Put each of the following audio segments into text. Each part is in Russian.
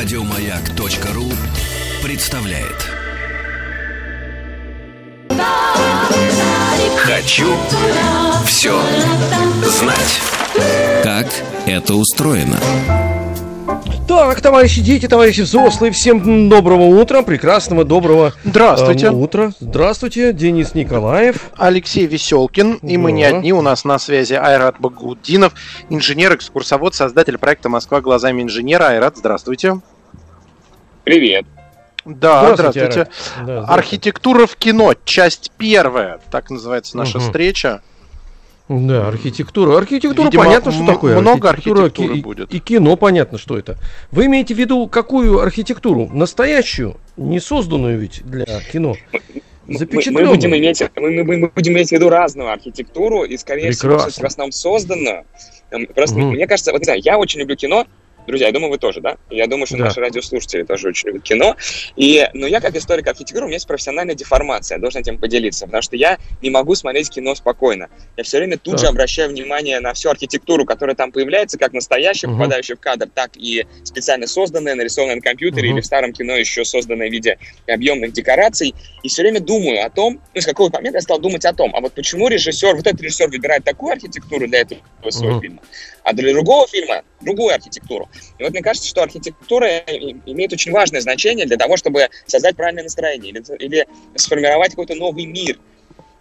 Радиомаяк.ру представляет. Хочу все знать. Как это устроено? Так, товарищи дети, товарищи взрослые, всем доброго утра, прекрасного доброго Здравствуйте. э, утра. Здравствуйте, Денис Николаев. Алексей Веселкин, и мы не Да. одни, у нас на связи Айрат Багудинов, инженер, экскурсовод, создатель проекта «Москва глазами инженера». Айрат, здравствуйте. Привет. Да, здравствуйте. Айрат. Да, здравствуйте. Архитектура в кино, часть первая, так называется наша Мгм. встреча. Да, архитектура. Архитектура Видимо, понятно, что м- такое. много Архитектура, архитектуры и- будет. И кино понятно, что это. Вы имеете в виду какую архитектуру? Настоящую, не созданную ведь для кино. Мы, мы будем иметь, мы, мы- мы будем иметь в виду разную архитектуру и, скорее всего, Прекрасно. всё-таки в основном созданную. Эм, Просто Мгм. мне кажется, вот не знаю, я очень люблю кино. Друзья, я думаю, вы тоже, да? Я думаю, что Да. наши радиослушатели тоже очень любят кино. И, но я, как историк архитектуры, у меня есть профессиональная деформация, я должен этим поделиться, потому что я не могу смотреть кино спокойно. Я все время тут Так. же обращаю внимание на всю архитектуру, которая там появляется, как настоящая, Мгм. попадающая в кадр, так и специально созданная, нарисованная на компьютере Мгм. или в старом кино еще созданная в виде объемных декораций. И все время думаю о том, ну, с какого момента я стал думать о том, а вот почему режиссер, вот этот режиссер выбирает такую архитектуру для этого своего Мгм. фильма, а для другого фильма другую архитектуру. И вот мне кажется, что архитектура имеет очень важное значение для того, чтобы создать правильное настроение или, или сформировать какой-то новый мир.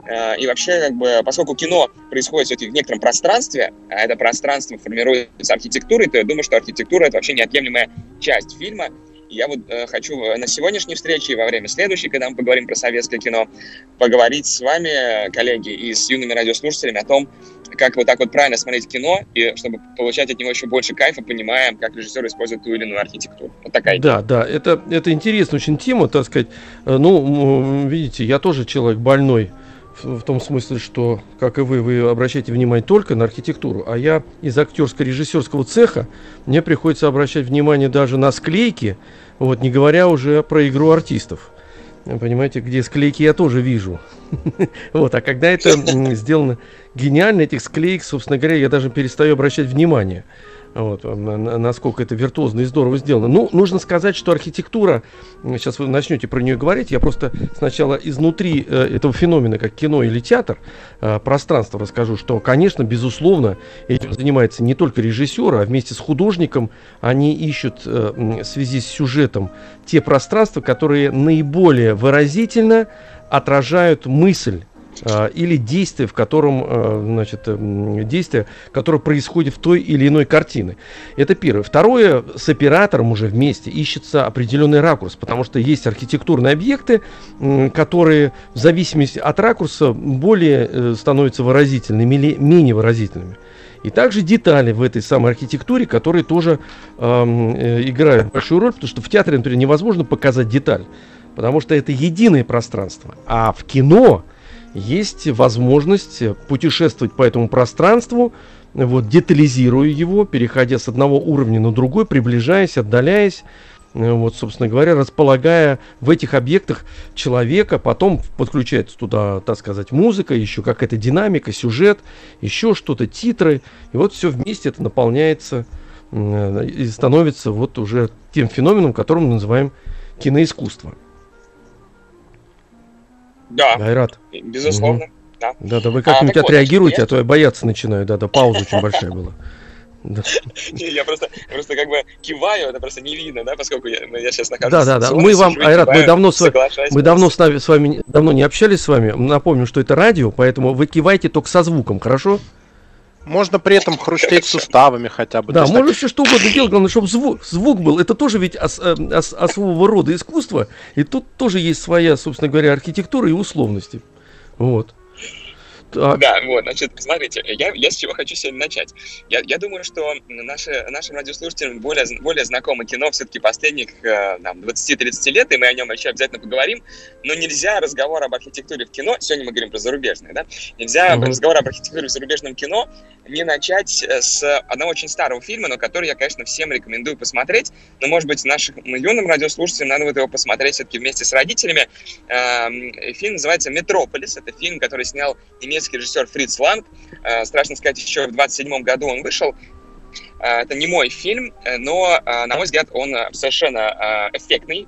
Э, И вообще, как бы, поскольку кино происходит все-таки в некотором пространстве, а это пространство формируется архитектурой, то я думаю, что архитектура это вообще неотъемлемая часть фильма. И я вот э, хочу на сегодняшней встрече и во время следующей, когда мы поговорим про советское кино, поговорить с вами, коллеги, и с юными радиослушателями о том, как вот так вот правильно смотреть кино, и чтобы получать от него еще больше кайфа, понимая, как режиссер использует ту или иную архитектуру. Вот такая идея. Да, да, это, это интересная очень тема, так сказать. Э, Ну, видите, я тоже человек больной в, в том смысле, что, как и вы, вы обращаете внимание только на архитектуру, а я из актерско-режиссерского цеха, мне приходится обращать внимание даже на склейки, вот, не говоря уже про игру артистов. Понимаете, где склейки я тоже вижу. Вот, а когда это сделано гениально, этих склеек, собственно говоря, я даже перестаю обращать внимание. Вот, на- на- насколько это виртуозно и здорово сделано. Ну, нужно сказать, что архитектура, сейчас вы начнете про нее говорить, я просто сначала изнутри э, этого феномена, как кино или театр, э, пространство расскажу, что, конечно, безусловно, этим занимается не только режиссер, а вместе с художником они ищут э, в связи с сюжетом те пространства, которые наиболее выразительно отражают мысль или действие, в котором, а, значит, м, действие, которое происходит в той или иной картине. Это первое. Второе, с оператором уже вместе ищется определенный ракурс, потому что есть архитектурные объекты, которые в зависимости от ракурса более э, становятся выразительными или менее выразительными. И также детали в этой самой архитектуре, которые тоже ам, э, играют большую роль, потому что в театре, например, невозможно показать деталь, потому что это единое пространство. А в кино есть возможность путешествовать по этому пространству, вот, детализируя его, переходя с одного уровня на другой, приближаясь, отдаляясь, э, вот, собственно говоря, располагая в этих объектах человека, потом подключается туда, так сказать, музыка, еще какая-то динамика, сюжет, еще что-то, титры, и вот все вместе это наполняется э, и становится вот уже тем феноменом, которым мы называем киноискусство. Да, Айрат, безусловно. Да. да, да, вы А, как-нибудь вот, отреагируете, я- а то я бояться начинаю, да, да, пауза очень большая была. Да. Не, Я просто, просто как бы киваю, это просто не видно, да, поскольку я, я сейчас нахожусь Да, да, да. Мы вам, сижу Айрат, мы давно с вами- Мы давно с, нами, с вами давно не общались с вами. Напомню, что это радио, поэтому вы кивайте только со звуком, хорошо? Можно при этом хрустеть суставами хотя бы. Да, есть так можно все что угодно делать, главное, чтобы звук, звук был. Это тоже ведь ос- э, ос- особого рода искусство, и тут тоже есть своя, собственно говоря, архитектура и условности. Вот. Так, Да, вот, значит, смотрите, я, я с чего хочу сегодня начать. Я, я думаю, что наши, нашим радиослушателям более, более знакомо кино все-таки последних э, там, 20-30 лет, и мы о нем еще обязательно поговорим, но нельзя разговор об архитектуре в кино, сегодня мы говорим про зарубежное, да, нельзя Мгм. разговор об архитектуре в зарубежном кино не начать э, с одного очень старого фильма, но который я, конечно, всем рекомендую посмотреть, но, может быть, нашим юным радиослушателям надо будет его посмотреть все-таки вместе с родителями. Эм, Фильм называется «Метрополис», это фильм, который снял немецкий режиссер Фриц Ланг. Э, Страшно сказать, еще в 27 году он вышел. это не мой фильм, но, на мой взгляд, он совершенно эффектный,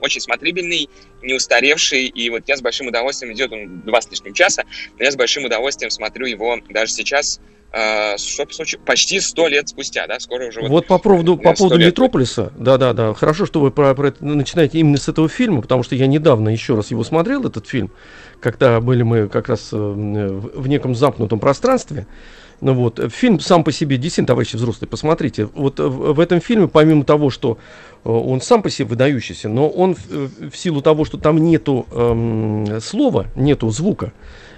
очень смотрибельный, не устаревший, и вот я с большим удовольствием, идет он два с лишним часа, но я с большим удовольствием смотрю его даже сейчас, э, почти сто лет спустя, да, скоро уже... Вот, вот по поводу, по поводу Метрополиса, да-да-да, хорошо, что вы про, про это начинаете именно с этого фильма, потому что я недавно еще раз его смотрел, этот фильм, когда были мы как раз э, в неком замкнутом пространстве, ну вот, фильм сам по себе, действительно, товарищи взрослые, посмотрите. Вот в, этом фильме, помимо того, что э, он сам по себе выдающийся, но он в, в силу того, что там нету эм, слова, нету звука,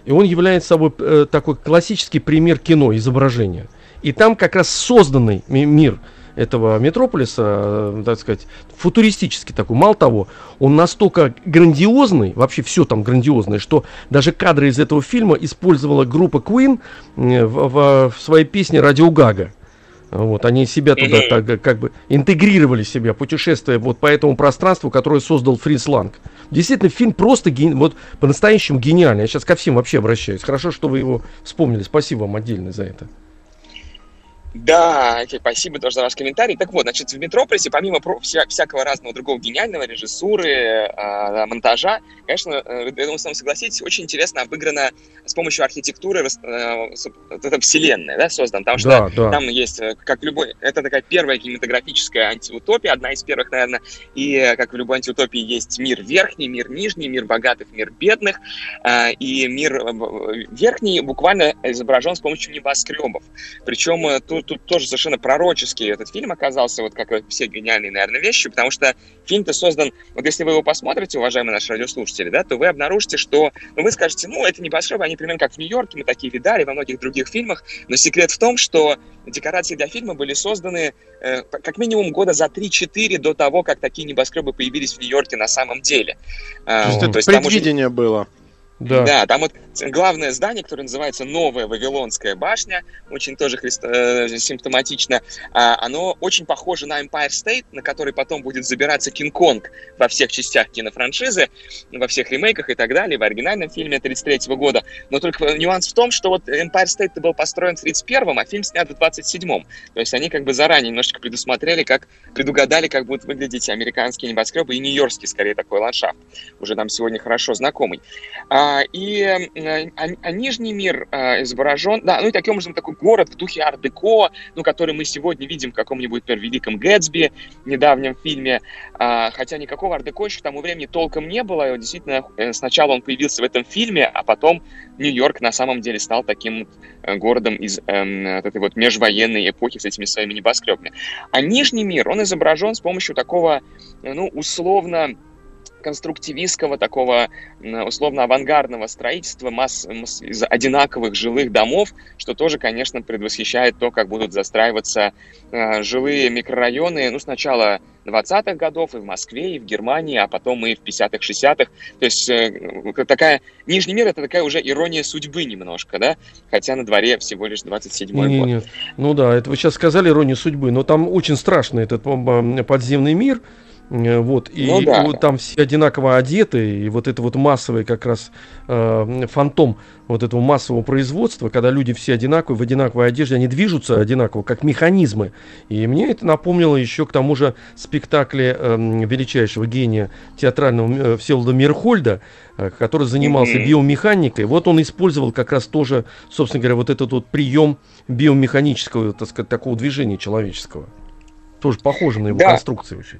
и он является собой э, такой классический пример кино, изображения. И там как раз созданный мир – этого метрополиса, э, так сказать, футуристический такой. Мало того, он настолько грандиозный, вообще все там грандиозное, что даже кадры из этого фильма использовала группа Queen э, в, в, в своей песне «Радио Гага». Вот, они себя туда так, как бы интегрировали себя, путешествуя вот по этому пространству, которое создал Фриц Ланг. Действительно, фильм просто ген... вот по-настоящему гениальный. Я сейчас ко всем вообще обращаюсь. Хорошо, что вы его вспомнили. Спасибо вам отдельно за это. Да, спасибо тоже за ваш комментарий. Так вот, значит, в Метрополисе, помимо вся, всякого разного другого гениального, режиссуры, э, монтажа, конечно, э, я думаю, с вами согласитесь, очень интересно обыграно с помощью архитектуры э, эта вселенная, да, создана. Потому что да, да. там есть, э, как любой, это такая первая кинематографическая антиутопия, одна из первых, наверное, и э, как в любой антиутопии есть мир верхний, мир нижний, мир богатых, мир бедных, э, и мир э, верхний буквально изображен с помощью небоскребов. Причем э, тут тут тоже совершенно пророческий этот фильм оказался, вот как все гениальные, наверное, вещи, потому что фильм-то создан, вот если вы его посмотрите, уважаемые наши радиослушатели, да, то вы обнаружите, что, ну, вы скажете, ну, это небоскребы, они примерно как в Нью-Йорке, мы такие видали во многих других фильмах, но секрет в том, что декорации для фильма были созданы э, как минимум года за 3-4 до того, как такие небоскребы появились в Нью-Йорке на самом деле. То есть, это то есть предвидение уже... было. Да. да, там вот главное здание, которое называется Новая Вавилонская башня, очень тоже христо- э, симптоматично, а, оно очень похоже на Empire State, на который потом будет забираться Кинг-Конг во всех частях кинофраншизы, во всех ремейках и так далее, в оригинальном фильме 1933 года. Но только нюанс в том, что вот Empire State был построен в 1931, а фильм снят в 27-м. То есть они как бы заранее немножечко предусмотрели, как предугадали, как будут выглядеть американские небоскребы и нью-йоркский, скорее, такой ландшафт. Уже нам сегодня хорошо знакомый. А, и а, а Нижний мир а, изображен, да, ну и таким образом такой город в духе арт-деко, ну, который мы сегодня видим в каком-нибудь, например, Великом Гэтсби, недавнем фильме, а, хотя никакого арт-деко еще к тому времени толком не было, действительно, э, сначала он появился в этом фильме, а потом Нью-Йорк на самом деле стал таким э, городом из э, этой вот межвоенной эпохи с этими своими небоскребами. А Нижний мир, он изображен с помощью такого, ну, условно, конструктивистского, такого условно-авангардного строительства масс, масс, из одинаковых жилых домов, что тоже, конечно, предвосхищает то, как будут застраиваться э, жилые микрорайоны, ну, сначала 20-х годов и в Москве, и в Германии, а потом и в 50-х, 60-х. То есть э, такая... Нижний мир — это такая уже ирония судьбы немножко, да? Хотя на дворе всего лишь 27-й год. Нет. Ну да, это вы сейчас сказали иронию судьбы, но там очень страшный этот подземный мир, вот, и ну, да. вот там все одинаково одеты, и вот это вот массовый как раз э, фантом вот этого массового производства, когда люди все одинаковые, в одинаковой одежде, они движутся одинаково, как механизмы. И мне это напомнило еще к тому же спектакле э, величайшего гения театрального э, Всеволода Мирхольда, э, который занимался mm-hmm. биомеханикой. Вот он использовал как раз тоже, собственно говоря, вот этот вот прием биомеханического, так сказать, такого движения человеческого. Тоже похоже на его да. конструкцию очень.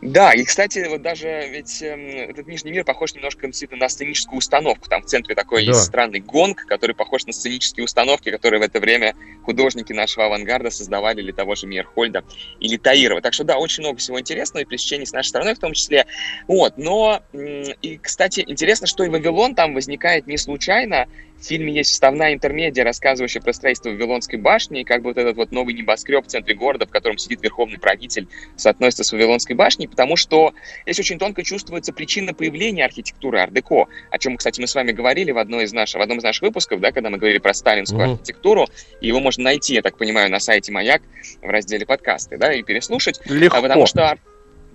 Да, и, кстати, вот даже ведь э, этот Нижний мир похож немножко действительно на сценическую установку. Там в центре такой да. есть странный гонг, который похож на сценические установки, которые в это время художники нашего авангарда создавали для того же Мейерхольда или Таирова. Так что да, очень много всего интересного и пресечений с нашей стороны в том числе. Вот, но, и, кстати, интересно, что и Вавилон там возникает не случайно, в фильме есть вставная интермедия, рассказывающая про строительство Вавилонской башни, и как бы вот этот вот новый небоскреб в центре города, в котором сидит верховный правитель, соотносится с Вавилонской башней, потому что здесь очень тонко чувствуется причина появления архитектуры ар-деко, о чем, кстати, мы с вами говорили в, одной из наших, в одном из наших выпусков, да, когда мы говорили про сталинскую mm-hmm. архитектуру, и его можно найти, я так понимаю, на сайте «Маяк» в разделе подкасты, да, и переслушать. Легко. Потому что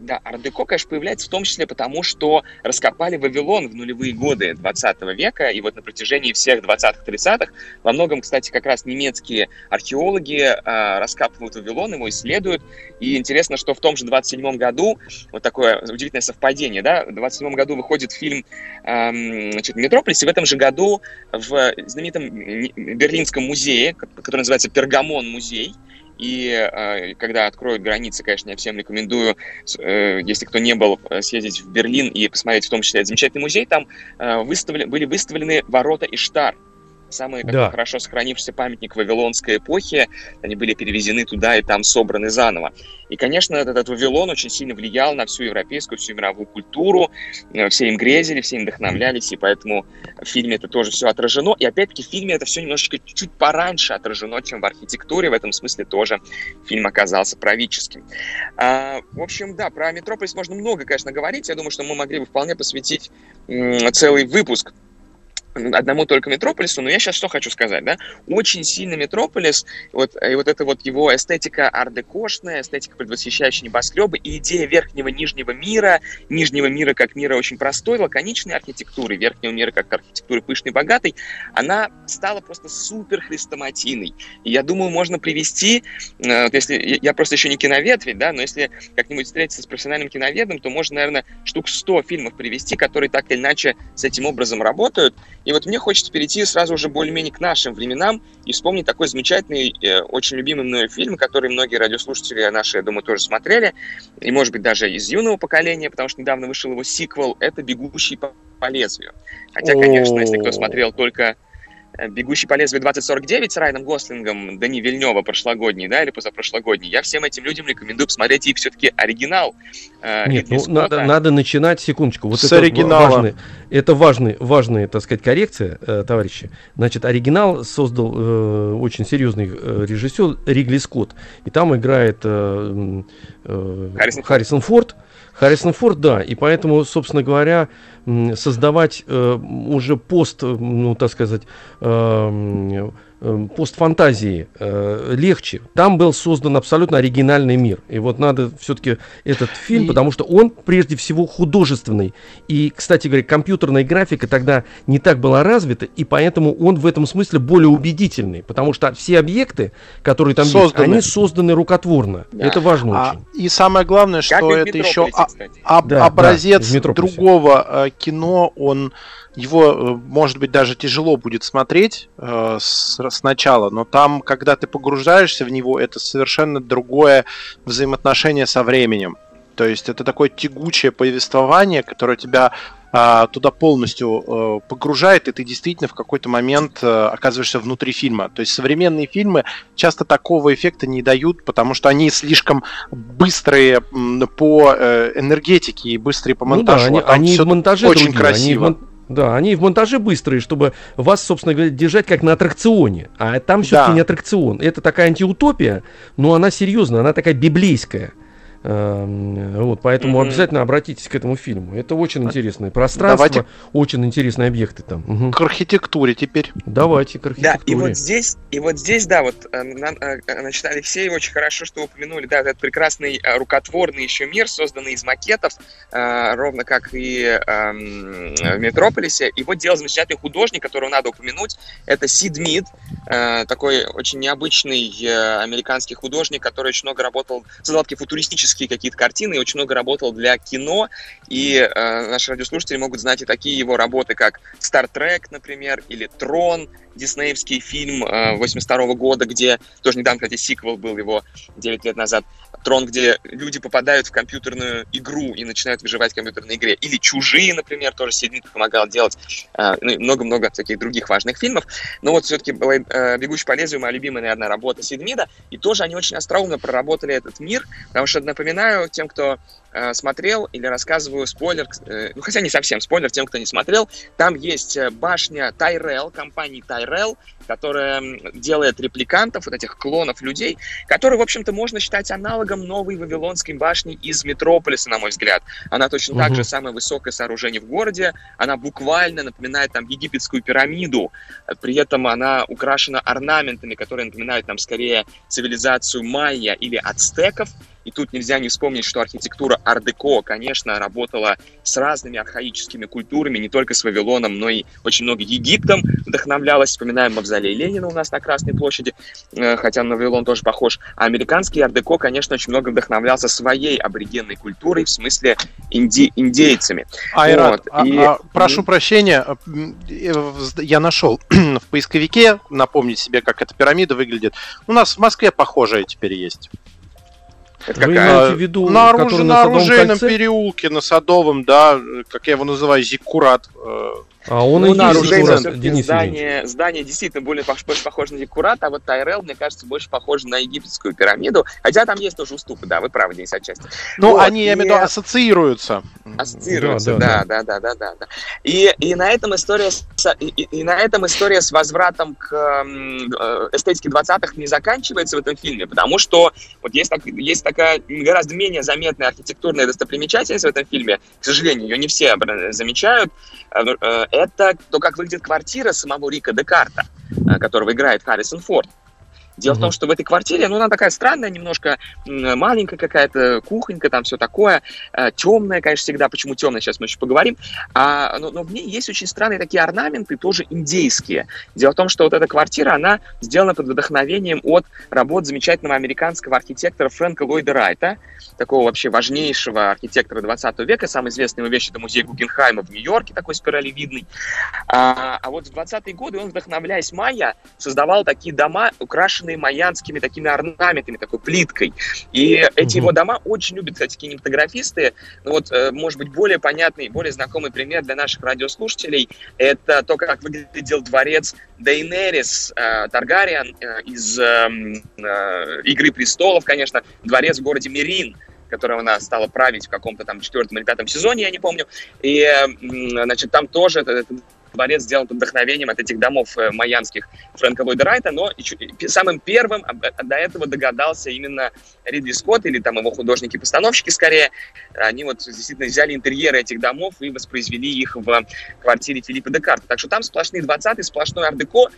Да, ардеко, конечно, появляется в том числе потому, что раскопали Вавилон в нулевые годы 20 века, и вот на протяжении всех 20-30-х во многом, кстати, как раз немецкие археологи э, раскапывают Вавилон, его исследуют, и интересно, что в том же 27 году, вот такое удивительное совпадение, да, в 27 году выходит фильм э, значит, «Метрополис», и в этом же году в знаменитом Берлинском музее, который называется «Пергамон музей», и э, когда откроют границы, конечно, я всем рекомендую, э, если кто не был, э, съездить в Берлин и посмотреть в том числе замечательный музей. Там э, выставлен, были выставлены ворота Иштар самый такой да. хорошо сохранившийся памятник Вавилонской эпохи. Они были перевезены туда и там собраны заново. И, конечно, этот, этот Вавилон очень сильно влиял на всю европейскую, всю мировую культуру. Э, все им грезили, все им вдохновлялись, и поэтому в фильме это тоже все отражено. И опять-таки в фильме это все немножечко чуть пораньше отражено, чем в архитектуре. В этом смысле тоже фильм оказался правительским. А, в общем, да, про Метрополис можно много, конечно, говорить. Я думаю, что мы могли бы вполне посвятить целый выпуск одному только Метрополису, но я сейчас что хочу сказать, да, очень сильно Метрополис, вот, и вот эта вот его эстетика ардекошная, эстетика, предвосхищающая небоскребы, и идея верхнего нижнего мира, нижнего мира как мира очень простой, лаконичной архитектуры, верхнего мира как архитектуры пышной, богатой, она стала просто супер хрестоматийной. И я думаю, можно привести, э, вот если, я просто еще не киновед ведь, да, но если как-нибудь встретиться с профессиональным киноведом, то можно, наверное, штук 100 фильмов привести, которые так или иначе с этим образом работают, и вот мне хочется перейти сразу уже более-менее к нашим временам и вспомнить такой замечательный, э, очень любимый мной фильм, который многие радиослушатели наши, я думаю, тоже смотрели, и, может быть, даже из юного поколения, потому что недавно вышел его сиквел, это «Бегущий по, лезвию». Хотя, конечно, если кто смотрел только «Бегущий по лезвию 2049» с Райаном Гослингом, Дани Вильнева прошлогодний, да, или позапрошлогодний, я всем этим людям рекомендую посмотреть и все-таки оригинал. Э, Нет, ну, надо, надо начинать, секундочку, вот с это оригинала. Важный, это важный, важная, так сказать, коррекция, э, товарищи. Значит, оригинал создал э, очень серьезный э, режиссер Ригли Скотт, и там играет э, э, Харрисон, Харрисон Форд. Харрисон Форд, да, и поэтому, собственно говоря, создавать э, уже пост, ну, так сказать, э, э, постфантазии э, легче. Там был создан абсолютно оригинальный мир. И вот надо все-таки этот фильм, и... потому что он прежде всего художественный. И, кстати говоря, компьютерная графика тогда не так была развита, и поэтому он в этом смысле более убедительный. Потому что все объекты, которые там созданы. есть, они созданы рукотворно. Да. Это важно а, очень. И самое главное, что это еще а, а, да, образец да, другого э, кино, он его, э, может быть, даже тяжело будет смотреть э, с, сначала, но там, когда ты погружаешься в него, это совершенно другое взаимоотношение со временем. То есть это такое тягучее повествование, которое тебя э, туда полностью э, погружает, и ты действительно в какой-то момент э, оказываешься внутри фильма. То есть современные фильмы часто такого эффекта не дают, потому что они слишком быстрые по э, энергетике и быстрые по монтажу. Ну да, они, а они в монтаже очень другие, красиво. Они да, они в монтаже быстрые, чтобы вас, собственно говоря, держать как на аттракционе. А там все-таки да. не аттракцион. Это такая антиутопия, но она серьезная, она такая библейская. Эм, вот, поэтому mm-hmm. обязательно обратитесь к этому фильму. Это очень интересное пространство, Давайте... очень интересные объекты там. Угу. К архитектуре теперь. Давайте к архитектуре. Да, и вот здесь, и вот здесь, да, вот э, э, значит, Алексей, очень хорошо, что упомянули, да, этот прекрасный э, рукотворный еще мир, созданный из макетов, ровно как и эм, в Метрополисе. И вот делал замечательный художник, которого надо упомянуть, это Сид Мид, такой очень необычный американский художник, который очень много работал, создал такие футуристические фантастические какие-то картины и очень много работал для кино. И э, наши радиослушатели могут знать и такие его работы, как Star Trek, например, или Трон, диснеевский фильм э, 82 года, где тоже недавно, кстати, сиквел был его 9 лет назад. Трон, где люди попадают в компьютерную игру и начинают выживать в компьютерной игре. Или Чужие, например, тоже Сидмит помогал делать. Э, ну много-много всяких других важных фильмов. Но вот все-таки э, «Бегущий по лезвию» моя любимая, наверное, работа Сидмида. И тоже они очень остроумно проработали этот мир, потому что, напоминаю тем, кто смотрел или рассказываю спойлер, э, ну хотя не совсем спойлер тем, кто не смотрел, там есть э, башня Тайрел, компании Тайрел, которая делает репликантов, вот этих клонов людей, которые, в общем-то, можно считать аналогом новой Вавилонской башни из Метрополиса, на мой взгляд. Она точно угу. так же самое высокое сооружение в городе, она буквально напоминает там египетскую пирамиду, при этом она украшена орнаментами, которые напоминают нам скорее цивилизацию майя или ацтеков, и тут нельзя не вспомнить, что архитектура ар-деко, конечно, работала с разными архаическими культурами, не только с Вавилоном, но и очень много Египтом вдохновлялась. Вспоминаем мавзолей Ленина у нас на Красной площади, э, хотя на Вавилон тоже похож. А американский ар-деко, конечно, очень много вдохновлялся своей аборигенной культурой, в смысле инди индейцами. Айрат, вот. и... а, прошу прощения, э, я нашел в поисковике, напомнить себе, как эта пирамида выглядит. У нас в Москве похожая теперь есть. Это Вы какая? имеете в виду, на, оружие, на, на оружейном кольце? переулке, на Садовом, да, как я его называю, Зиккурат. А он ну, и на оружейном здание, здание действительно более больше похоже на Зиккурат, а вот Тайрел, мне кажется, больше похож на египетскую пирамиду. Хотя там есть тоже уступы, да, вы правы, Денис, отчасти. Ну, вот, они, я имею в виду, ассоциируются. Ассоциируются, да, да, да, да, да. да. И, и, на этом история с, и, и на этом история с возвратом к э, эстетике 20-х не заканчивается в этом фильме, потому что вот есть, так, есть такая гораздо менее заметная архитектурная достопримечательность в этом фильме. К сожалению, ее не все замечают э, э, это то, как выглядит квартира самого Рика Декарта, э, которого играет Харрисон Форд. Дело mm-hmm. в том, что в этой квартире, ну, она такая странная, немножко маленькая какая-то, кухонька, там все такое, э, темная, конечно, всегда. Почему темная, сейчас мы еще поговорим. А, но, но в ней есть очень странные такие орнаменты, тоже индейские. Дело в том, что вот эта квартира, она сделана под вдохновением от работ замечательного американского архитектора Фрэнка Ллойда Райта, такого вообще важнейшего архитектора 20 века. Самый известный его вещь – это музей Гугенхайма в Нью-Йорке, такой спиралевидный. А, а вот в 20-е годы он, вдохновляясь майя, создавал такие дома, украшенные украшенные майянскими такими орнаментами, такой плиткой. И эти его дома очень любят, кстати, кинематографисты. Ну вот, э, может быть, более понятный, более знакомый пример для наших радиослушателей – это то, как выглядел дворец Дейнерис э, Таргариан э, из «Игры престолов», конечно, дворец в городе Мирин, которого она стала править в каком-то там четвертом или пятом сезоне, я не помню. И, значит, там тоже этот дворец сделан под вдохновением от этих домов э, майянских Фрэнка Ллойда Райта, но самым первым до этого догадался именно Ридли Скотт или там его художники-постановщики скорее. Они вот действительно взяли интерьеры этих домов и воспроизвели их в квартире Филиппа Декарта. Так что там сплошные 20-е, сплошной ар-деко,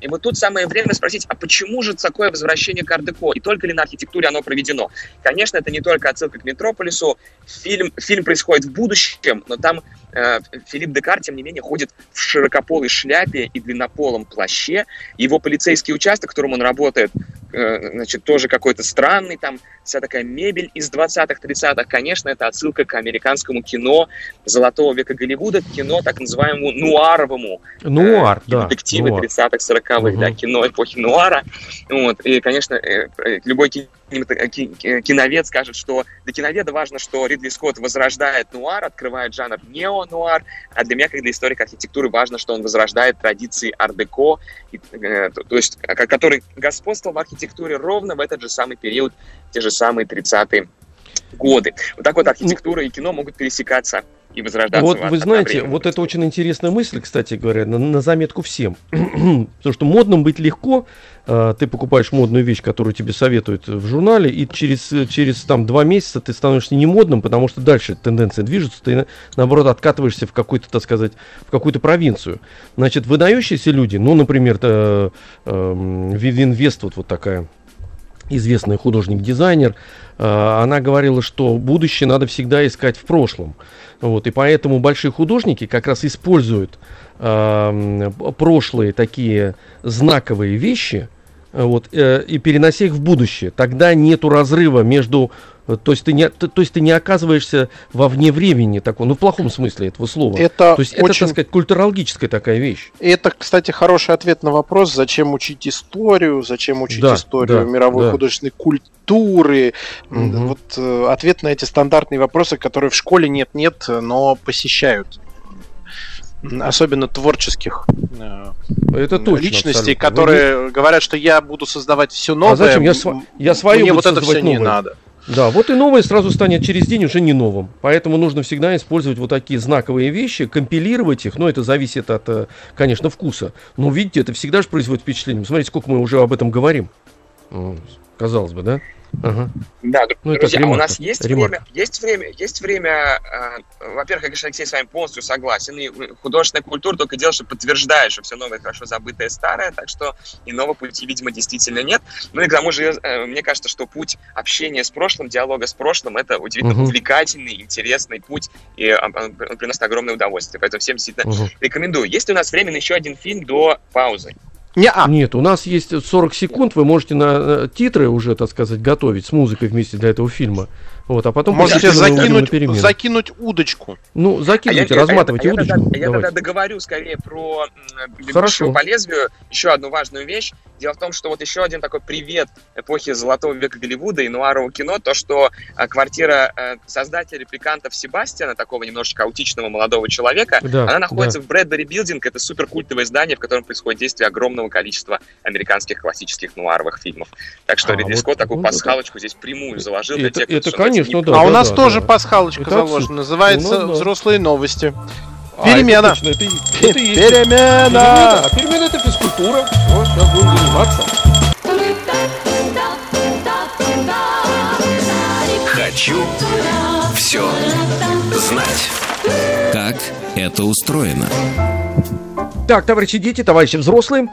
и вот тут самое время спросить, а почему же такое возвращение к ар-деко? И только ли на архитектуре оно проведено? Конечно, это не только отсылка к Метрополису. Фильм, фильм происходит в будущем, но там э, Филипп Декар, тем не менее, ходит в широкополой шляпе и длиннополом плаще. Его полицейский участок, в котором он работает, значит, тоже какой-то странный, там вся такая мебель из 20-х, 30-х. Конечно, это отсылка к американскому кино Золотого века Голливуда, кино так называемому нуаровому. Нуар, э, да. Детективы 30-х, 40-х, угу. да, кино эпохи нуара. Вот. И, конечно, э, э любой киновед скажет, что для киноведа важно, что Ридли Скотт возрождает нуар, открывает жанр нео-нуар, а для меня, как для историка архитектуры, важно, что он возрождает традиции ар-деко, э, то есть, который господствовал в архитектуре ровно в этот же самый период, те же самые 30-е годы. Вот так вот архитектура и кино могут пересекаться и возрождаться. Вот вы знаете, вот это очень интересная мысль, кстати говоря, на, на заметку всем. Потому что модным быть легко. А, ты покупаешь модную вещь, которую тебе советуют в журнале, и через, через там два месяца ты становишься не модным, потому что дальше тенденция движется, ты наоборот откатываешься в какую-то, так сказать, в какую-то провинцию. Значит, выдающиеся люди, ну, например, э, э, Вивин Вествуд, вот такая известный художник-дизайнер, она говорила, что будущее надо всегда искать в прошлом. Вот, и поэтому большие художники как раз используют э, прошлые такие знаковые вещи, вот, э, и перенося их в будущее. Тогда нету разрыва между то есть ты не, то, то есть ты не оказываешься во вне времени такого, ну в плохом смысле этого слова. Это то есть очень... это, так сказать, культурологическая такая вещь. Это, кстати, хороший ответ на вопрос, зачем учить историю, зачем учить да, историю да, мировой да. художественной культуры. Угу. Вот э, ответ на эти стандартные вопросы, которые в школе нет-нет, но посещают особенно творческих э, это точно, личностей, которые Вы... говорят, что я буду создавать все новое. А зачем? Я, св... я свое Мне вот это все новое. не надо. Да, вот и новое сразу станет через день уже не новым. Поэтому нужно всегда использовать вот такие знаковые вещи, компилировать их. Но это зависит от, э, конечно, вкуса. Но видите, это всегда же производит впечатление. Смотрите, сколько мы уже об этом говорим. Казалось бы, да? Ага. Да, ну, друзья, а у нас есть ремарк. время, есть время, есть время, э, во-первых, я, конечно, Алексей, с вами полностью согласен, и художественная культура только делает, что подтверждает, что все новое хорошо забытое старое, так что иного пути, видимо, действительно нет. Ну и к тому же, э, мне кажется, что путь общения с прошлым, диалога с прошлым, это удивительно угу. увлекательный, интересный путь, и он, он приносит огромное удовольствие, поэтому всем действительно угу. рекомендую. Есть ли у нас время на еще один фильм до паузы? Не -а. Нет, у нас есть 40 секунд, вы можете на э, титры уже, так сказать, готовить с музыкой вместе для этого фильма. Вот, а потом можете закинуть, закинуть удочку. Ну, закинуть, а разматывайте а я, удочку. Я, тогда, я тогда договорю скорее про Хорошо. по лезвию еще одну важную вещь. Дело в том, что вот еще один такой привет эпохи Золотого века Голливуда и нуарового кино, то, что а, квартира а, создателя репликантов Себастьяна, такого немножечко аутичного молодого человека, да, она находится да. в Брэдбери Билдинг. Это супер культовое здание, в котором происходит действие огромного количества американских классических нуаровых фильмов. Так что а, Ридли вот, Скотт такую ну, пасхалочку да. здесь прямую заложил это, для тех, это, кто, конечно, не... да. А да, у нас да, тоже да. пасхалочка это заложена. Называется ну, «Взрослые новости». Перемена. А, это, точно, это, это перемена. перемена. А перемена это физкультура. Вот, сейчас будем заниматься. Хочу все знать. Как это устроено? Так, товарищи дети, товарищи взрослые,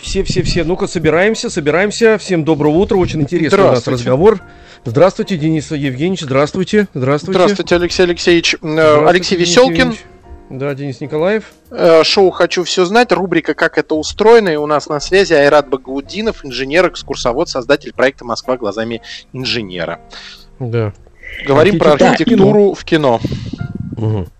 все-все-все, а, ну-ка собираемся, собираемся. Всем доброго утра, очень интересный у нас разговор. Здравствуйте, Денис Евгеньевич, здравствуйте. Здравствуйте. Здравствуйте, Алексей Алексеевич. Э, здравствуйте, Алексей Денис Веселкин. Евгеньевич. Да, Денис Николаев. Э, шоу «Хочу все знать», рубрика «Как это устроено». И у нас на связи Айрат Багаудинов, инженер, экскурсовод, создатель проекта «Москва глазами инженера». Да. Говорим про архитектуру в кино.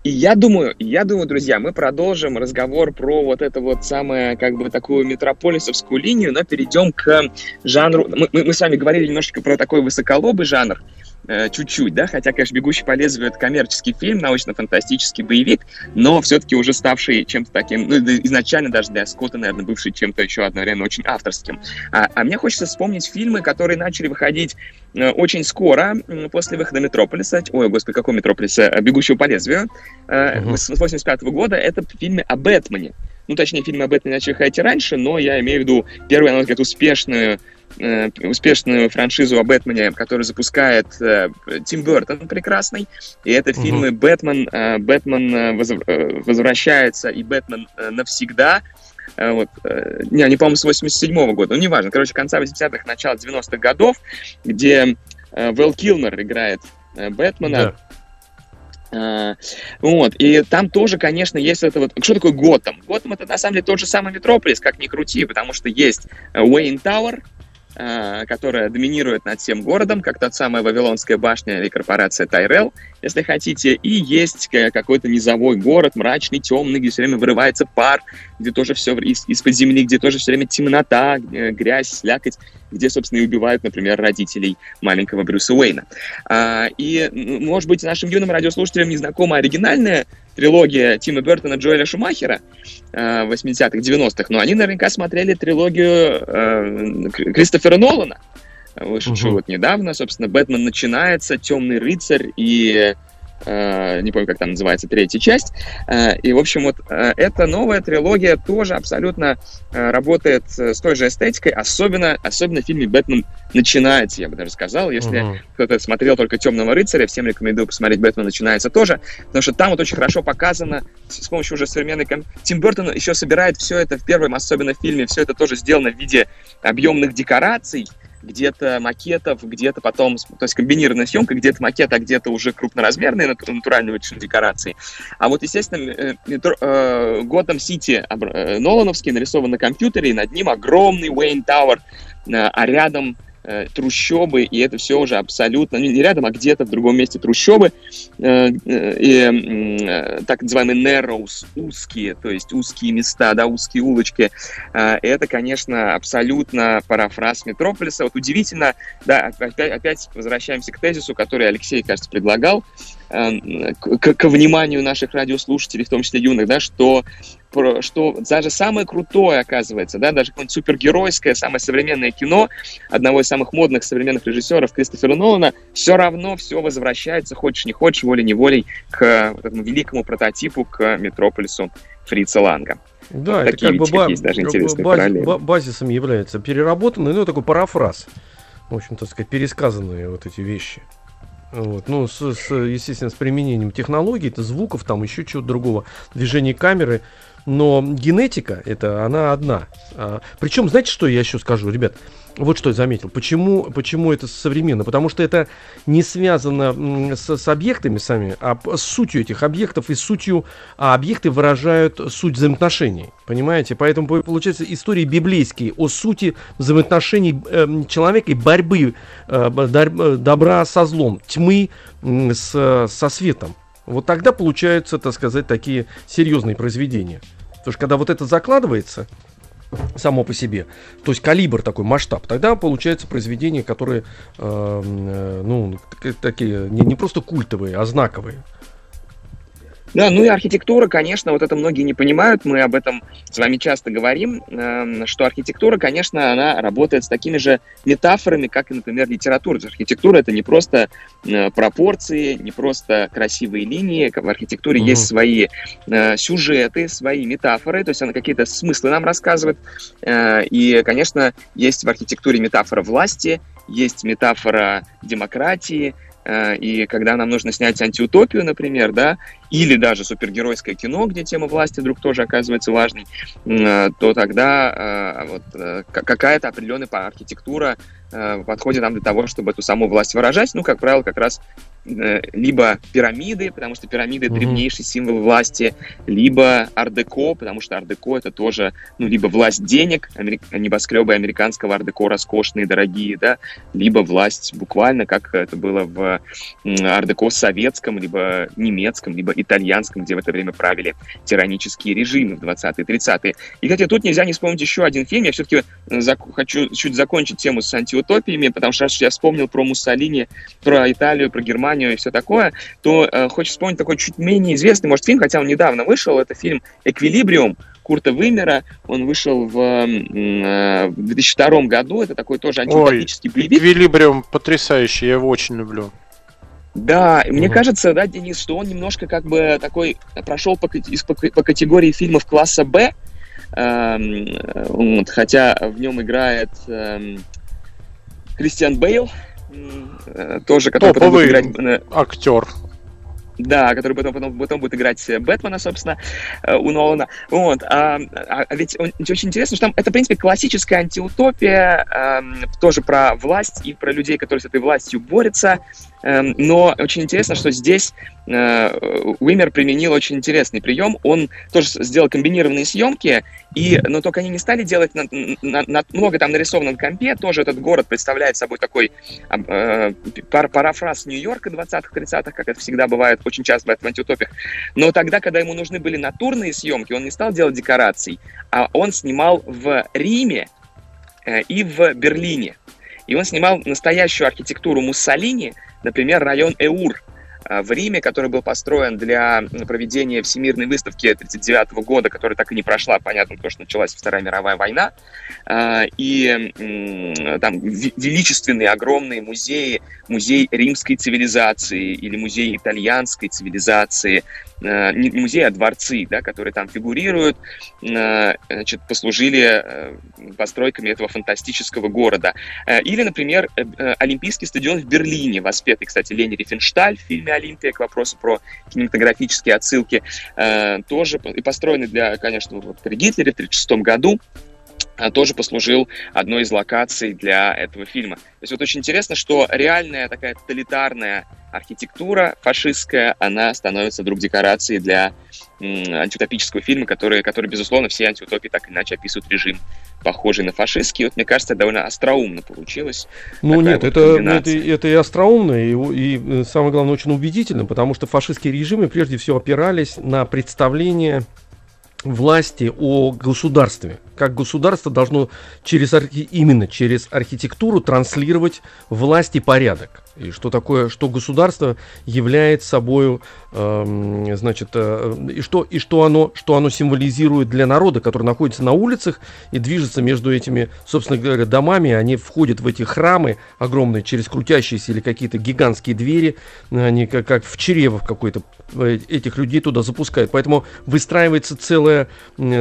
И я думаю, я думаю, друзья, мы продолжим разговор про вот это вот самое, как бы, такую метрополисовскую линию, но перейдем к жанру. Мы, мы, мы с вами говорили немножечко про такой высоколобый жанр, чуть-чуть, да, хотя, конечно, «Бегущий по лезвию» — это коммерческий фильм, научно-фантастический боевик, но все-таки уже ставший чем-то таким, ну, изначально даже для Скотта, наверное, бывший чем-то еще одновременно очень авторским. А, а мне хочется вспомнить фильмы, которые начали выходить э, очень скоро после выхода «Метрополиса», ой, господи, какого «Метрополиса», э, «Бегущего по лезвию», uh-huh. с 85 -го года, это фильмы о Бэтмене. Ну, точнее, фильмы о Бэтмене начали выходить раньше, но я имею в виду первую, на мой взгляд, успешную Э, успешную франшизу о Бэтмене, которую запускает э, Тим Бертон прекрасный. И это угу. фильмы «Бэтмен», э, «Бэтмен э, э, возвращается» и «Бэтмен э, навсегда». Э, вот, э, не, они, по-моему, с 87 -го года, ну, неважно. Короче, конца 80-х, начала 90-х годов, где э, Вэл Килмер играет э, Бэтмена. Да. Uh, вот, и там тоже, конечно, есть это вот... Что такое Готэм? Готэм это, на самом деле, тот же самый Метрополис, как ни крути, потому что есть Уэйн Тауэр, Э, которая доминирует над всем городом, как та самая Вавилонская башня или корпорация Тайрел, если хотите, и есть какой-то низовой город, мрачный, темный, где все время вырывается пар, где тоже все из- из-под земли, где тоже все время темнота, грязь, слякоть, где, собственно, и убивают, например, родителей маленького Брюса Уэйна. А, и, может быть, нашим юным радиослушателям не знакома оригинальная трилогия Тима Бертона Джоэля Шумахера 80-х, э, 90-х, но они наверняка смотрели трилогию э, Кристофера Нолана, вышедшую угу. вот недавно, собственно, «Бэтмен начинается», «Темный рыцарь» и Э, не помню, как там называется третья часть. Э, и, в общем, вот э, эта новая трилогия тоже абсолютно работает с той же эстетикой, особенно, особенно в фильме «Бэтмен начинается», я бы даже сказал. Если uh-huh. кто-то смотрел только «Темного рыцаря», всем рекомендую посмотреть «Бэтмен начинается» тоже, потому что там вот очень хорошо показано с помощью уже современной... Ком... Тим Бертон еще собирает все это в первом, особенно в фильме, все это тоже сделано в виде объемных декораций, где-то макетов, где-то потом, то есть комбинированная съемка, где-то макет, а где-то уже крупноразмерные натуральные декорации. А вот, естественно, э, Готэм Сити э, Нолановский нарисован на компьютере, и над ним огромный Уэйн Тауэр, а рядом э, трущобы, и это все уже абсолютно, ну, не рядом, а где-то в другом месте трущобы, э, э, э, так называемые narrows, узкие, то есть узкие места, да, узкие улочки. Э, это, конечно, абсолютно парафраз Метрополиса. Вот удивительно, да, опять, опять возвращаемся к тезису, который Алексей, кажется, предлагал, к, к вниманию наших радиослушателей, в том числе юных, да, что что даже самое крутое, оказывается, да, даже какое-нибудь супергеройское, самое современное кино одного из самых модных современных режиссеров Кристофера Нолана, все равно все возвращается, хочешь не хочешь, волей-неволей, к этому великому прототипу, к Метрополису Фрица Ланга. Да, вот это как бы, ба- есть даже интересные баз- базисом является переработанный, ну, такой парафраз, в общем, так сказать, пересказанные вот эти вещи. Вот. Ну, с, с, естественно, с применением технологий, это звуков, там еще чего-то другого, движение камеры. Но генетика, это она одна. А, причем, знаете, что я еще скажу, ребят? Вот что я заметил. Почему, почему это современно? Потому что это не связано с, с объектами сами, а с сутью этих объектов и сутью, а объекты выражают суть взаимоотношений. Понимаете? Поэтому получается истории библейские о сути взаимоотношений э, человека и борьбы э, добра со злом, тьмы э, с, со светом. Вот тогда получаются, так сказать, такие серьезные произведения. Потому что когда вот это закладывается, само по себе. То есть калибр такой, масштаб. Тогда получается произведения, которые, э, э, ну, такие, не, не просто культовые, а знаковые. Да, ну и архитектура, конечно, вот это многие не понимают, мы об этом с вами часто говорим, эм, что архитектура, конечно, она работает с такими же метафорами, как и, например, литература. Архитектура это не просто э, пропорции, не просто красивые линии, в архитектуре угу. есть свои э, сюжеты, свои метафоры, то есть она какие-то смыслы нам рассказывает, э, и, конечно, есть в архитектуре метафора власти, есть метафора демократии, и когда нам нужно снять антиутопию, например, да, или даже супергеройское кино, где тема власти вдруг тоже оказывается важной, э, то тогда э, вот, какая-то определенная архитектура подходит нам для того, чтобы эту саму власть выражать. Ну, как правило, как раз Э, либо пирамиды, потому что пирамиды mm-hmm. древнейший символ власти, либо ардеко, потому что ардеко это тоже, ну, либо власть денег, америк... небоскребы американского ардеко роскошные, дорогие, да, либо власть буквально, как это было в ардеко советском, либо немецком, либо итальянском, где в это время правили тиранические режимы в 20-е, 30-е. И, кстати, тут нельзя не вспомнить еще один фильм, я все-таки зак... хочу чуть закончить тему с антиутопиями, потому что я вспомнил про Муссолини, про Италию, про Германию, и все такое, то э, хочется вспомнить такой чуть менее известный, может, фильм, хотя он недавно вышел, это фильм «Эквилибриум», Курта Вымера. Он вышел в, э, в 2002 году. Это такой тоже антиутопический боевик. Эквилибриум потрясающий, я его очень люблю. Да, угу. мне кажется, да, Денис, что он немножко как бы такой прошел по, по, по категории фильмов класса Б, эм, вот, хотя в нем играет эм, Кристиан Бейл, Э, тоже, который Топовый потом будет играть... актер. Да, который потом, потом, потом будет играть Бэтмена, собственно, э, у Нолана. Вот. А, а, а ведь очень интересно, что там это, в принципе, классическая антиутопия, э, тоже про власть и про людей, которые с этой властью борются. Эм, но очень интересно, что здесь э, Уимер применил очень интересный прием. Он тоже сделал комбинированные съемки, и, но только они не стали делать на, на, на, много там нарисовано на компе. Тоже этот город представляет собой такой э, пар, парафраз Нью-Йорка 20-х, 30-х, как это всегда бывает, очень часто бывает в антиутопиях. Но тогда, когда ему нужны были натурные съемки, он не стал делать декораций, а он снимал в Риме э, и в Берлине. И он снимал настоящую архитектуру Муссолини, например, район Эур а, в Риме, который был построен для проведения Всемирной выставки 1939 года, которая так и не прошла, понятно, потому что началась Вторая мировая война. А, и там величественные, огромные музеи, музей римской цивилизации или музей итальянской цивилизации, не музеи, а дворцы, да, которые там фигурируют, э, значит, послужили э, постройками этого фантастического города. Или, например, Олимпийский стадион в Берлине, воспетый, кстати, Лени Рифеншталь в фильме «Олимпия» к вопросу про кинематографические отсылки, тоже и построенный для, конечно, вот при Гитлере в 1936 году, тоже послужил одной из локаций для этого фильма. То есть вот очень интересно, что реальная такая тоталитарная архитектура фашистская, она становится вдруг декорацией для м, антиутопического фильма, который, который, безусловно, все антиутопии так или иначе описывают режим, похожий на фашистский. Вот, мне кажется, довольно остроумно получилось. Ну нет, вот это, это, это и остроумно, и, и э, самое главное, очень убедительно, потому что фашистские режимы прежде всего опирались на представление власти о государстве. Как государство должно через архи... именно через архитектуру транслировать власть и порядок. И что такое, что государство является собой, э, значит, э, и, что, и что, оно, что оно символизирует для народа, который находится на улицах и движется между этими, собственно говоря, домами. Они входят в эти храмы огромные через крутящиеся или какие-то гигантские двери. Они как, как в чрево какой-то э, этих людей туда запускают. Поэтому выстраивается целая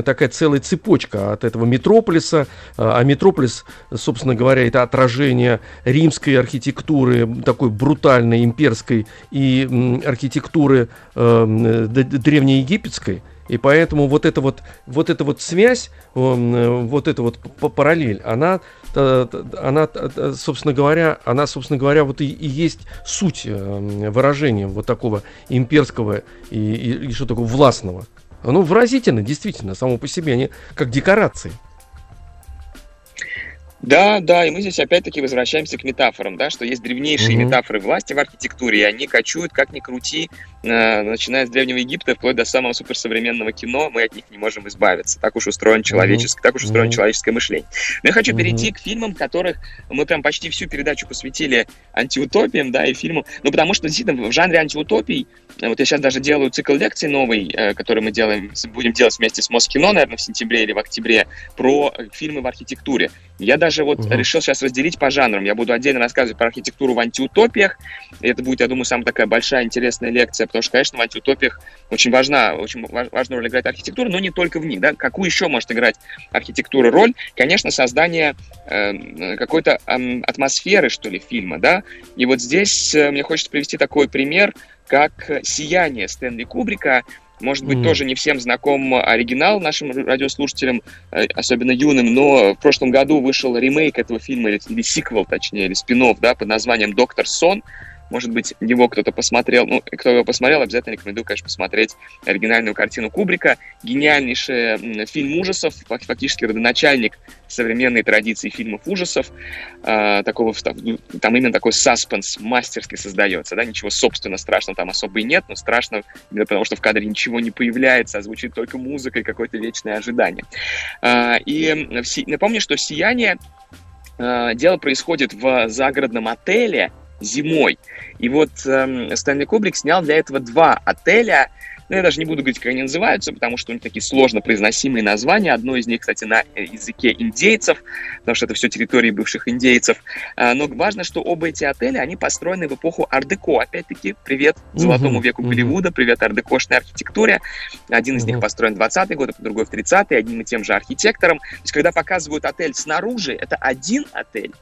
такая целая цепочка от этого метрополиса. А, а метрополис, собственно говоря, это отражение римской архитектуры, такой брутальной имперской и архитектуры э, древнеегипетской. И поэтому вот эта вот, вот эта вот связь, э, вот эта вот параллель, она, э, она, собственно говоря, она, собственно говоря, вот и, и есть суть э, выражения вот такого имперского и, и, и что такое властного. Оно выразительно, действительно, само по себе, они как декорации. Да, да, и мы здесь опять-таки возвращаемся к метафорам, да, что есть древнейшие mm-hmm. метафоры власти в архитектуре, и они кочуют, как ни крути, э, начиная с Древнего Египта, вплоть до самого суперсовременного кино, мы от них не можем избавиться. Так уж устроен человеческий, mm-hmm. так уж устроено mm-hmm. человеческое мышление. Но я хочу mm-hmm. перейти к фильмам, которых мы прям почти всю передачу посвятили антиутопиям, да, и фильмам, ну, потому что действительно в жанре антиутопий, вот я сейчас даже делаю цикл лекций новый, э, который мы делаем, будем делать вместе с Москино, наверное, в сентябре или в октябре, про фильмы в архитектуре. Я даже вот угу. решил сейчас разделить по жанрам. Я буду отдельно рассказывать про архитектуру в антиутопиях. И это будет, я думаю, самая такая большая интересная лекция, потому что, конечно, в антиутопиях очень важна, очень важную роль играет архитектура, но не только в них. Да? Какую еще может играть архитектура роль? Конечно, создание э, какой-то э, атмосферы, что ли, фильма. Да? И вот здесь э, мне хочется привести такой пример, как «Сияние» Стэнли Кубрика, может быть, mm. тоже не всем знаком оригинал нашим радиослушателям, э, особенно юным, но в прошлом году вышел ремейк этого фильма, или, или сиквел, точнее, или спин да, под названием «Доктор Сон», может быть, его кто-то посмотрел. Ну, кто его посмотрел, обязательно рекомендую, конечно, посмотреть оригинальную картину Кубрика. Гениальнейший фильм ужасов, фактически родоначальник современной традиции фильмов ужасов. А, такого, там именно такой саспенс мастерски создается. Да? Ничего, собственно, страшного там особо и нет, но страшно именно потому, что в кадре ничего не появляется, а звучит только музыка и какое-то вечное ожидание. А, и напомню, что «Сияние» а, Дело происходит в загородном отеле, зимой. И вот э, Стэнли Кубрик снял для этого два отеля. Ну, я даже не буду говорить, как они называются, потому что у них такие сложно произносимые названия. Одно из них, кстати, на э, языке индейцев, потому что это все территории бывших индейцев. А, но важно, что оба эти отеля, они построены в эпоху ар-деко. Опять-таки, привет золотому uh-huh, веку Голливуда, uh-huh. привет ар-декошной архитектуре. Один из них построен в 20-е годы, другой в 30-е, одним и тем же архитектором. То есть, когда показывают отель снаружи, это один отель,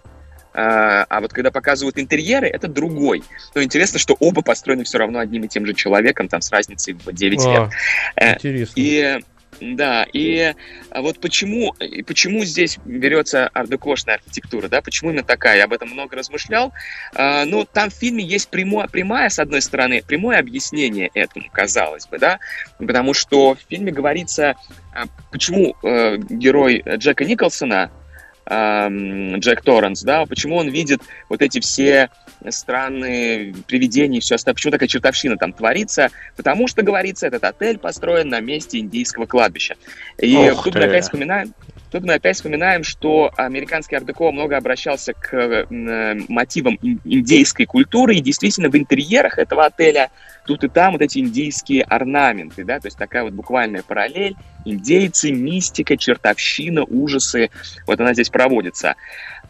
а, а вот когда показывают интерьеры, это другой. Но интересно, что оба построены все равно одним и тем же человеком, там с разницей в 9 а, лет. Э, интересно. И да, и вот почему, почему здесь берется ардекошная архитектура, да, почему именно такая, я об этом много размышлял. А, ну, там в фильме есть прямое, прямая, с одной стороны, прямое объяснение этому, казалось бы, да, потому что в фильме говорится, а, почему э, герой Джека Николсона, Джек Торренс, да, почему он видит вот эти все странные привидения и все остальное, почему такая чертовщина там творится, потому что, говорится, этот отель построен на месте индийского кладбища. И Ох тут ты. опять вспоминаем, Тут мы опять вспоминаем, что американский арт-деко много обращался к э, мотивам индейской культуры, и действительно в интерьерах этого отеля тут и там вот эти индийские орнаменты, да, то есть такая вот буквальная параллель, индейцы, мистика, чертовщина, ужасы, вот она здесь проводится.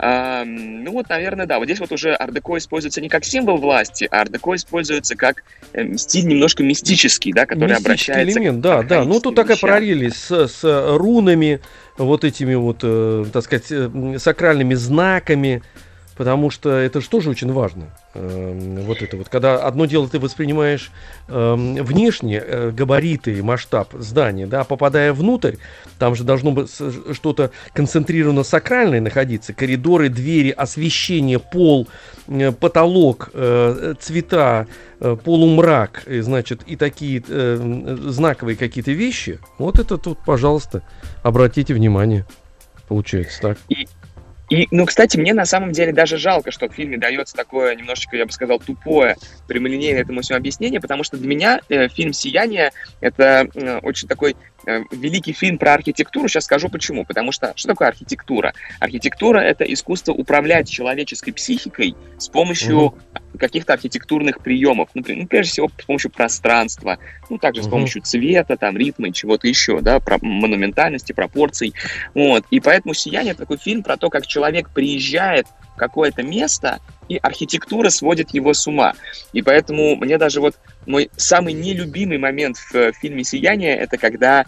Ну вот, наверное, да, вот здесь вот уже ардеко используется не как символ власти, а ардеко используется как э, стиль немножко мистический, да, который Мистический обращается элемент, да, да, ну тут такая параллель с, с рунами, вот этими вот, э, так сказать, э, сакральными знаками, потому что это же тоже очень важно. Э, вот это вот, когда одно дело ты воспринимаешь э, внешне э, габариты, масштаб здания, да, попадая внутрь, там же должно быть что-то концентрированно сакральное находиться, коридоры, двери, освещение, пол, э, потолок, э, цвета, полумрак, значит, и такие знаковые какие-то вещи. Вот это тут, пожалуйста, обратите внимание. Получается так. И, и, ну, кстати, мне на самом деле даже жалко, что в фильме дается такое немножечко, я бы сказал, тупое, прямолинейное этому всему объяснение, потому что для меня э, фильм «Сияние» — это э, очень такой великий фильм про архитектуру. Сейчас скажу почему. Потому что что такое архитектура? Архитектура это искусство управлять человеческой психикой с помощью угу. каких-то архитектурных приемов. Например, ну, прежде всего с помощью пространства, ну также угу. с помощью цвета, там ритма и чего-то еще, да, про монументальности, пропорций. Вот. И поэтому «Сияние» такой фильм про то, как человек приезжает в какое-то место и архитектура сводит его с ума. И поэтому мне даже вот мой самый нелюбимый момент в э, фильме «Сияние» — это когда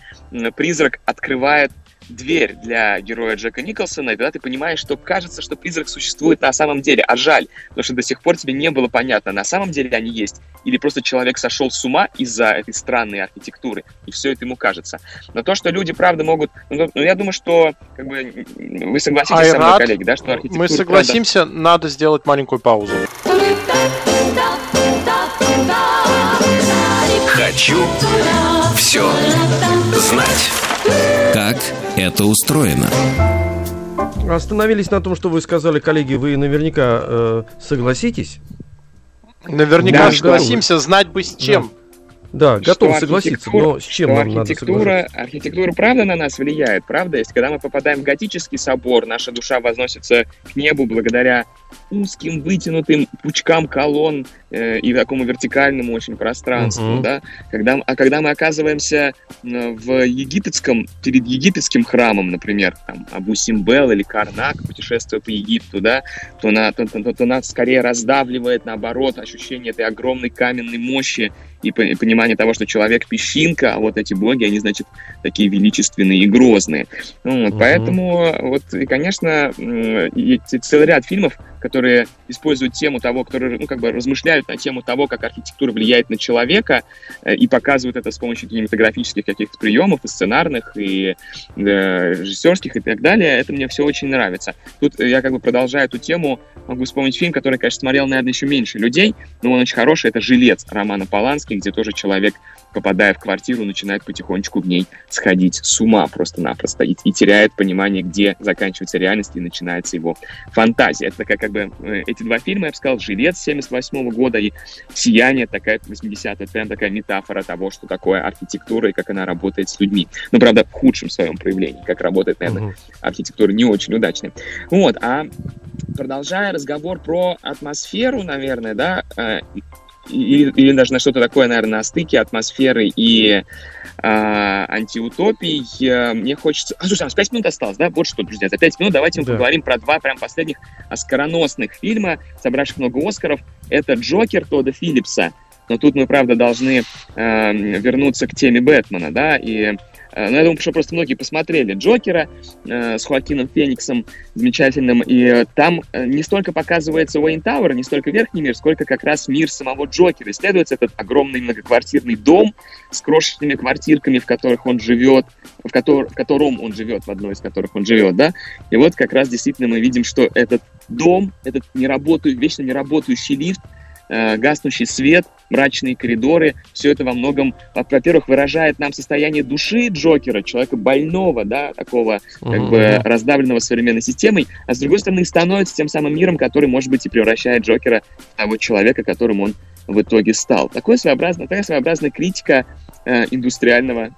призрак открывает дверь для героя Джека Николсона, и тогда ты понимаешь, что кажется, что призрак существует на самом деле, а жаль, потому что до сих пор тебе не было понятно, на самом деле они есть, или просто человек сошел с ума из-за этой странной архитектуры, и все это ему кажется. Но то, что люди, правда, могут... Ну, ну я думаю, что как бы, вы согласитесь Айрат, со мной, коллеги, да, что архитектура... Мы согласимся, правда... надо сделать маленькую паузу. Хочу все знать. Как это устроено? Остановились на том, что вы сказали, коллеги, вы наверняка э, согласитесь. Наверняка да, согласимся, знать бы с чем. Да. Да, готов согласиться, но с чем нам архитектура, надо Архитектура правда на нас влияет, правда? Если когда мы попадаем в готический собор, наша душа возносится к небу благодаря узким вытянутым пучкам колонн э, и такому вертикальному очень пространству, uh-huh. да? Когда, а когда мы оказываемся в египетском, перед египетским храмом, например, там, Абу Симбел или Карнак, путешествуя по Египту, да, то, на, то, то, то, то нас скорее раздавливает, наоборот, ощущение этой огромной каменной мощи и понимание того, что человек песчинка, а вот эти боги, они, значит, такие величественные и грозные. Ну вот, угу. Поэтому, вот, и, конечно, целый ряд фильмов, которые используют тему того, которые, ну, как бы размышляют на тему того, как архитектура влияет на человека, э, и показывают это с помощью кинематографических каких-то приемов, и сценарных, и э, режиссерских, и так далее, это мне все очень нравится. Тут я как бы продолжаю эту тему, могу вспомнить фильм, который, конечно, смотрел, наверное, еще меньше людей, но он очень хороший, это «Жилец» Романа Полански, где тоже человек попадая в квартиру, начинает потихонечку в ней сходить с ума просто-напросто и, и теряет понимание, где заканчивается реальность и начинается его фантазия. Это такая, как бы, э, эти два фильма, я бы сказал, «Жилец» 78 года и «Сияние» такая 80 это прям такая метафора того, что такое архитектура и как она работает с людьми. Ну, правда, в худшем своем проявлении, как работает, наверное, uh-huh. архитектура не очень удачная. Вот, а продолжая разговор про атмосферу, наверное, да, э, или, или даже на что-то такое, наверное, на стыке атмосферы и э, антиутопий. Э, мне хочется... А, слушай, у нас 5 минут осталось, да? Вот что, друзья, за 5 минут давайте мы да. поговорим про два прям последних оскароносных фильма, собравших много Оскаров. Это «Джокер» Тодда Филлипса. Но тут мы, правда, должны э, вернуться к теме Бэтмена, да, и Э, ну, я думаю, что просто многие посмотрели Джокера э, с Хоакином Фениксом замечательным, и там э, не столько показывается Уэйн Тауэр, не столько верхний мир, сколько как раз мир самого Джокера. Исследуется этот огромный многоквартирный дом с крошечными квартирками, в которых он живет, в, котор, в котором он живет, в одной из которых он живет, да. И вот как раз действительно мы видим, что этот дом, этот неработающий, вечно неработающий лифт, э, гаснущий свет, мрачные коридоры, все это во многом, во-первых, выражает нам состояние души Джокера, человека больного, да, такого как uh-huh. бы раздавленного современной системой, а с другой стороны становится тем самым миром, который, может быть, и превращает Джокера в того человека, которым он в итоге стал. Такое своеобразное, такая своеобразная критика э, индустриального,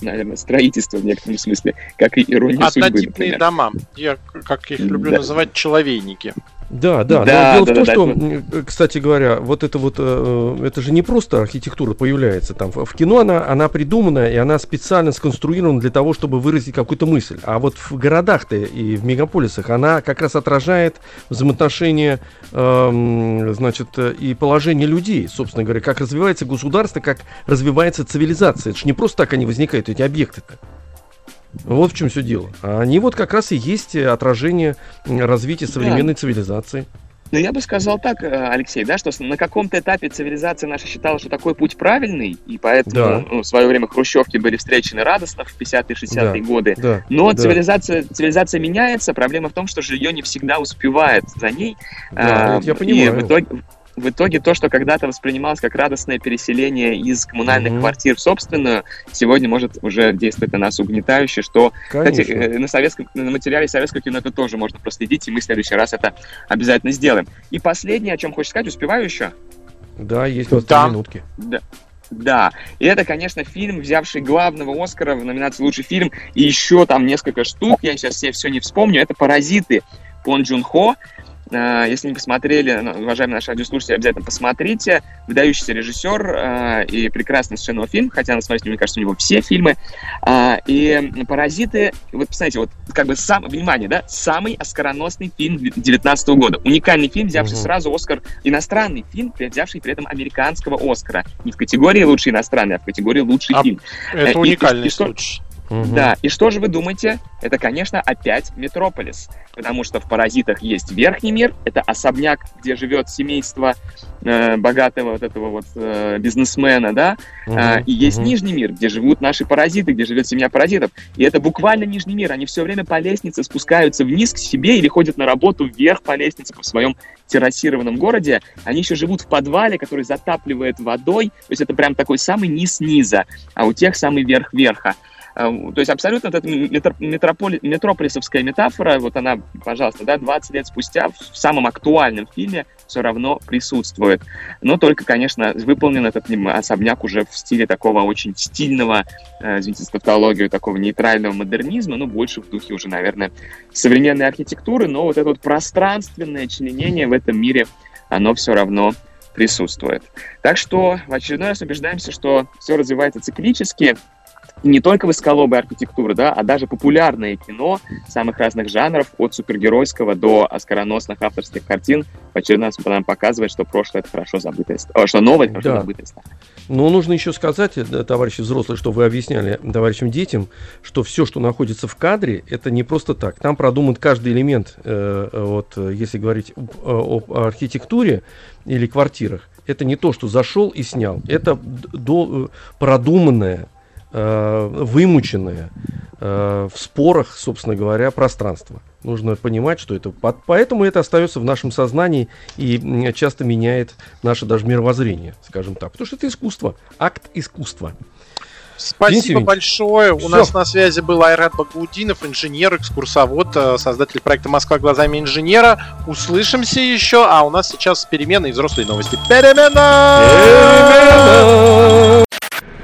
наверное, строительства в некотором смысле, как и ирония судьбы. Однотипные дома. Я, как их люблю да. называть, человейники. Да, да. да Но дело да, в том, да, что, да. кстати говоря, вот это вот, э, это же не просто архитектура появляется там. В кино она, она придумана, и она специально сконструирована для того, чтобы выразить какую-то мысль. А вот в городах-то и в мегаполисах она как раз отражает взаимоотношения, э, значит, и положение людей, собственно говоря, как развивается государство, как развивается цивилизация. Это же не просто так они возникают, эти объекты-то. Вот в чем все дело. Они вот как раз и есть отражение развития современной да. цивилизации. Ну, я бы сказал так, э, Алексей, да, что на каком-то этапе цивилизация наша считала, что такой путь правильный, и поэтому да. ну, в свое время хрущевки были встречены радостно в 50-е, 60-е да. годы. Да. Но да. Цивилизация, цивилизация меняется, проблема в том, что жилье не всегда успевает за ней. Да, а, я понимаю. И в итоге, в итоге то, что когда-то воспринималось как радостное переселение из коммунальных mm-hmm. квартир в собственную, сегодня может уже действовать на нас угнетающе, что, Конечно. кстати, э, на, советском, на материале советского кино это тоже можно проследить, и мы в следующий раз это обязательно сделаем. И последнее, о чем хочешь сказать, успеваю еще? Да, есть вот да. минутки. Да. Да, и это, конечно, фильм, взявший главного Оскара в номинации «Лучший фильм», и еще там несколько штук, я сейчас все, все не вспомню, это «Паразиты» Пон Джун Хо, если не посмотрели, уважаемые наши радиослушатели, обязательно посмотрите. Выдающийся режиссер э, и прекрасный совершенно фильм, хотя, на смотрите, мне кажется, у него все фильмы. Э, и «Паразиты», вот, посмотрите, вот как бы сам, внимание, да, самый оскароносный фильм 2019 года. Уникальный фильм, взявший угу. сразу Оскар, иностранный фильм, взявший при этом американского Оскара. Не в категории «Лучший иностранный», а в категории «Лучший а фильм». Это уникальный и, и, случай. Угу. Да, и что же вы думаете? Это, конечно, опять Метрополис, потому что в «Паразитах» есть верхний мир, это особняк, где живет семейство э, богатого вот этого вот э, бизнесмена, да, угу. э, и есть угу. нижний мир, где живут наши паразиты, где живет семья паразитов, и это буквально нижний мир, они все время по лестнице спускаются вниз к себе или ходят на работу вверх по лестнице в своем террасированном городе, они еще живут в подвале, который затапливает водой, то есть это прям такой самый низ низа, а у тех самый верх верха. Эм, то есть абсолютно эта метрополи, метрополисовская метафора, вот она, пожалуйста, да, 20 лет спустя в самом актуальном фильме все равно присутствует. Но только, конечно, выполнен этот особняк уже в стиле такого очень стильного, э, извините за такого нейтрального модернизма, ну, больше в духе уже, наверное, современной архитектуры, но вот это вот пространственное членение в этом мире, оно все равно присутствует. Так что в очередной раз убеждаемся, что все развивается циклически, не только высоколобая архитектура, да, а даже популярное кино самых разных жанров, от супергеройского до оскароносных авторских картин, раз нам показывает, что прошлое — это хорошо забытое, что новое — это хорошо да. забытое старое. Но нужно еще сказать, э, товарищи взрослые, что вы объясняли товарищам детям, что все, что находится в кадре, это не просто так. Там продуман каждый элемент, э, вот, если говорить об архитектуре или квартирах, это не то, что зашел и снял. Это до, э, продуманное, Э, вымученное э, в спорах, собственно говоря, пространство. Нужно понимать, что это... Поэтому это остается в нашем сознании и часто меняет наше даже мировоззрение, скажем так. Потому что это искусство, акт искусства. Спасибо большое. Все. У нас на связи был Айрат Багаудинов, инженер, экскурсовод, э, создатель проекта «Москва глазами инженера». Услышимся еще, а у нас сейчас перемены и взрослые новости. Перемена! Перемена!